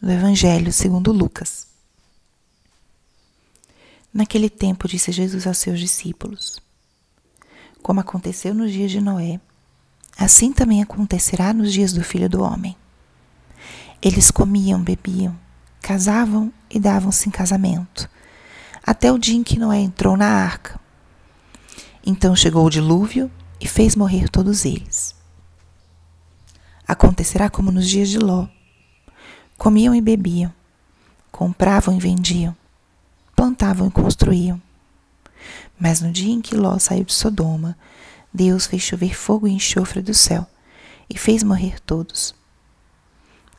do Evangelho segundo Lucas. Naquele tempo disse Jesus aos seus discípulos: Como aconteceu nos dias de Noé, assim também acontecerá nos dias do Filho do Homem. Eles comiam, bebiam, casavam e davam-se em casamento, até o dia em que Noé entrou na arca. Então chegou o dilúvio e fez morrer todos eles. Acontecerá como nos dias de Ló. Comiam e bebiam, compravam e vendiam, plantavam e construíam. Mas no dia em que Ló saiu de Sodoma, Deus fez chover fogo e enxofre do céu e fez morrer todos.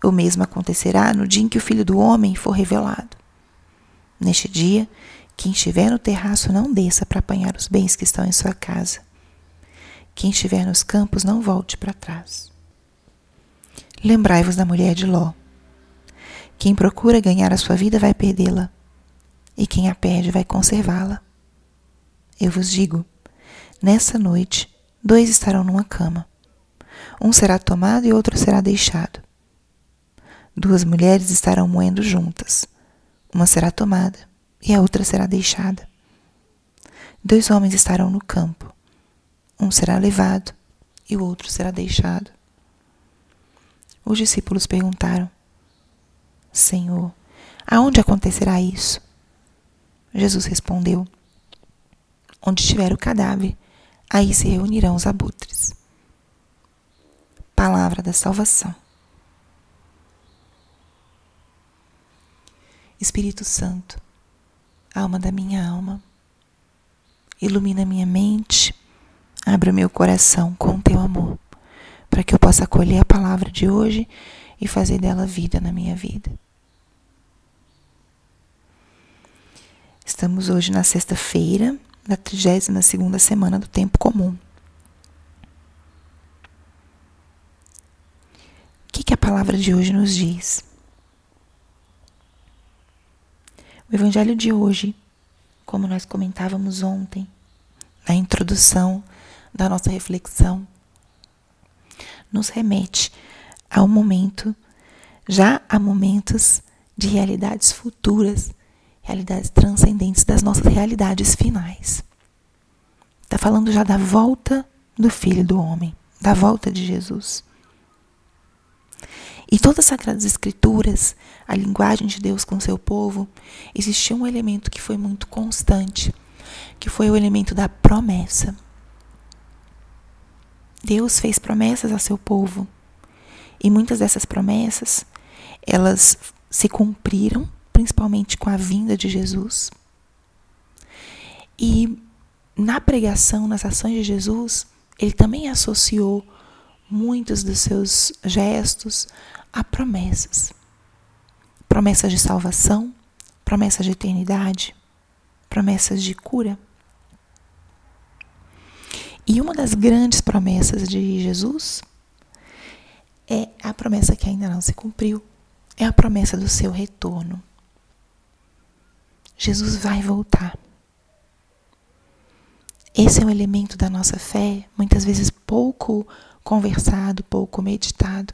O mesmo acontecerá no dia em que o Filho do Homem for revelado. Neste dia, quem estiver no terraço não desça para apanhar os bens que estão em sua casa. Quem estiver nos campos não volte para trás. Lembrai-vos da mulher de Ló. Quem procura ganhar a sua vida vai perdê-la, e quem a perde vai conservá-la. Eu vos digo: nessa noite, dois estarão numa cama. Um será tomado e outro será deixado. Duas mulheres estarão moendo juntas. Uma será tomada e a outra será deixada. Dois homens estarão no campo. Um será levado e o outro será deixado. Os discípulos perguntaram: Senhor, aonde acontecerá isso? Jesus respondeu: Onde estiver o cadáver, aí se reunirão os abutres. Palavra da salvação. Espírito Santo, alma da minha alma, ilumina minha mente, abra meu coração com teu amor, para que eu possa acolher a palavra de hoje e fazer dela vida na minha vida. Estamos hoje na sexta-feira da 32 segunda semana do tempo comum. O que, que a palavra de hoje nos diz? O evangelho de hoje, como nós comentávamos ontem, na introdução da nossa reflexão, nos remete ao momento, já a momentos de realidades futuras, realidades transcendentes das nossas realidades finais. Está falando já da volta do Filho do Homem, da volta de Jesus. E todas as Sagradas Escrituras, a linguagem de Deus com seu povo, existia um elemento que foi muito constante, que foi o elemento da promessa. Deus fez promessas a seu povo. E muitas dessas promessas, elas se cumpriram, principalmente com a vinda de Jesus. E na pregação, nas ações de Jesus, ele também associou muitos dos seus gestos a promessas. Promessas de salvação, promessas de eternidade, promessas de cura. E uma das grandes promessas de Jesus é a promessa que ainda não se cumpriu, é a promessa do seu retorno. Jesus vai voltar. Esse é um elemento da nossa fé, muitas vezes pouco conversado, pouco meditado,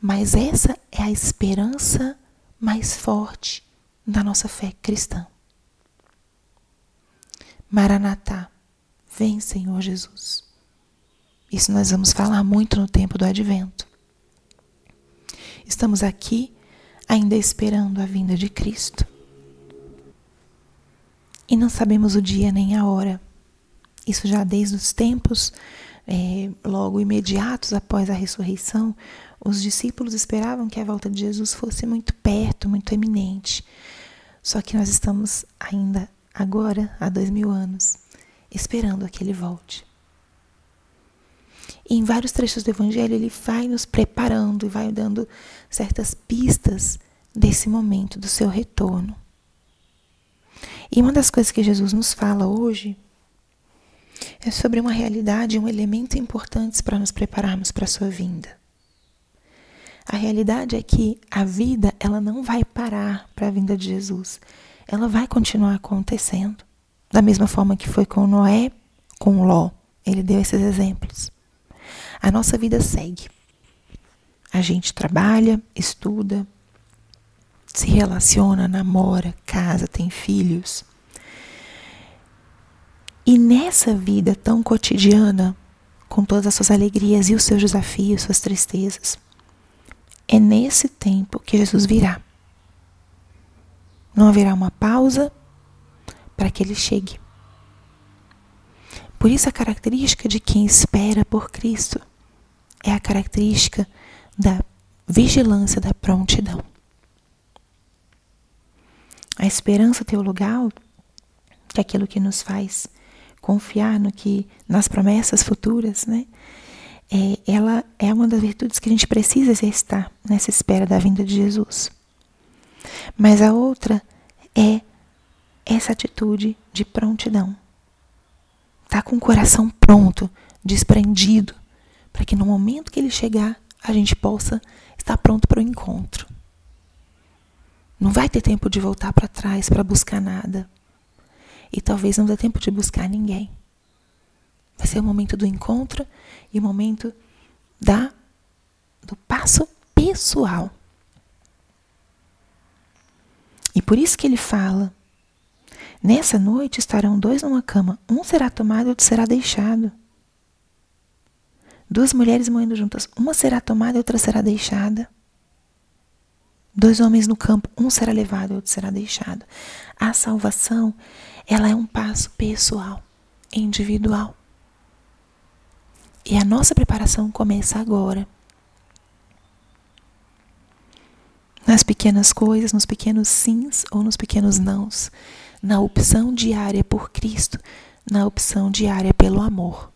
mas essa é a esperança mais forte da nossa fé cristã. Maranatá, vem Senhor Jesus. Isso nós vamos falar muito no tempo do advento. Estamos aqui ainda esperando a vinda de Cristo. E não sabemos o dia nem a hora. Isso já desde os tempos é, logo imediatos após a ressurreição, os discípulos esperavam que a volta de Jesus fosse muito perto, muito eminente. Só que nós estamos ainda agora, há dois mil anos, esperando que ele volte. E em vários trechos do Evangelho, ele vai nos preparando e vai dando certas pistas desse momento, do seu retorno. E uma das coisas que Jesus nos fala hoje é sobre uma realidade, um elemento importante para nos prepararmos para a sua vinda. A realidade é que a vida, ela não vai parar para a vinda de Jesus. Ela vai continuar acontecendo. Da mesma forma que foi com Noé, com Ló. Ele deu esses exemplos. A nossa vida segue. A gente trabalha, estuda, se relaciona, namora, casa, tem filhos. E nessa vida tão cotidiana, com todas as suas alegrias e os seus desafios, suas tristezas, é nesse tempo que Jesus virá. Não haverá uma pausa para que ele chegue. Por isso, a característica de quem espera por Cristo é a característica da vigilância, da prontidão. A esperança teologal, que é aquilo que nos faz confiar no que nas promessas futuras, né? É, ela é uma das virtudes que a gente precisa exercitar nessa espera da vinda de Jesus. Mas a outra é essa atitude de prontidão. Tá com o coração pronto, desprendido, para que no momento que ele chegar, a gente possa estar pronto para o encontro. Não vai ter tempo de voltar para trás para buscar nada. E talvez não dê tempo de buscar ninguém. Vai ser o momento do encontro e o momento da do passo pessoal. E por isso que ele fala: Nessa noite estarão dois numa cama, um será tomado e outro será deixado. Duas mulheres moendo juntas, uma será tomada e outra será deixada. Dois homens no campo, um será levado e outro será deixado. A salvação, ela é um passo pessoal, individual. E a nossa preparação começa agora. Nas pequenas coisas, nos pequenos sims ou nos pequenos nãos, na opção diária por Cristo, na opção diária pelo amor.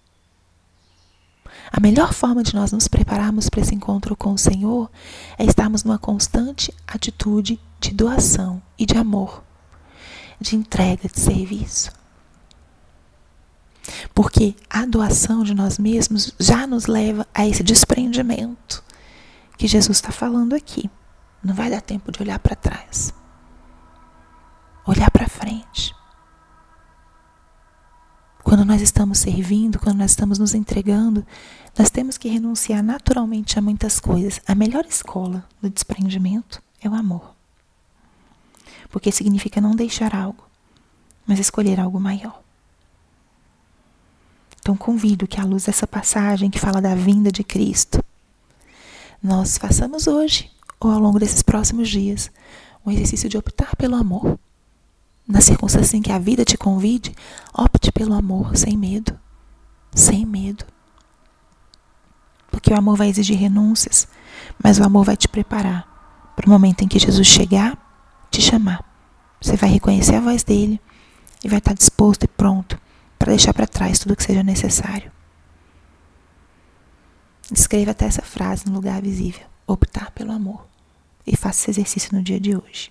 A melhor forma de nós nos prepararmos para esse encontro com o Senhor é estarmos numa constante atitude de doação e de amor, de entrega, de serviço. Porque a doação de nós mesmos já nos leva a esse desprendimento que Jesus está falando aqui. Não vai dar tempo de olhar para trás, olhar para frente. Quando nós estamos servindo, quando nós estamos nos entregando, nós temos que renunciar naturalmente a muitas coisas. A melhor escola do desprendimento é o amor. Porque significa não deixar algo, mas escolher algo maior. Então convido que à luz dessa passagem que fala da vinda de Cristo, nós façamos hoje ou ao longo desses próximos dias um exercício de optar pelo amor na circunstância em que a vida te convide, opte pelo amor sem medo. Sem medo. Porque o amor vai exigir renúncias, mas o amor vai te preparar para o momento em que Jesus chegar, te chamar. Você vai reconhecer a voz dele e vai estar disposto e pronto para deixar para trás tudo que seja necessário. Escreva até essa frase no lugar visível: optar pelo amor. E faça esse exercício no dia de hoje.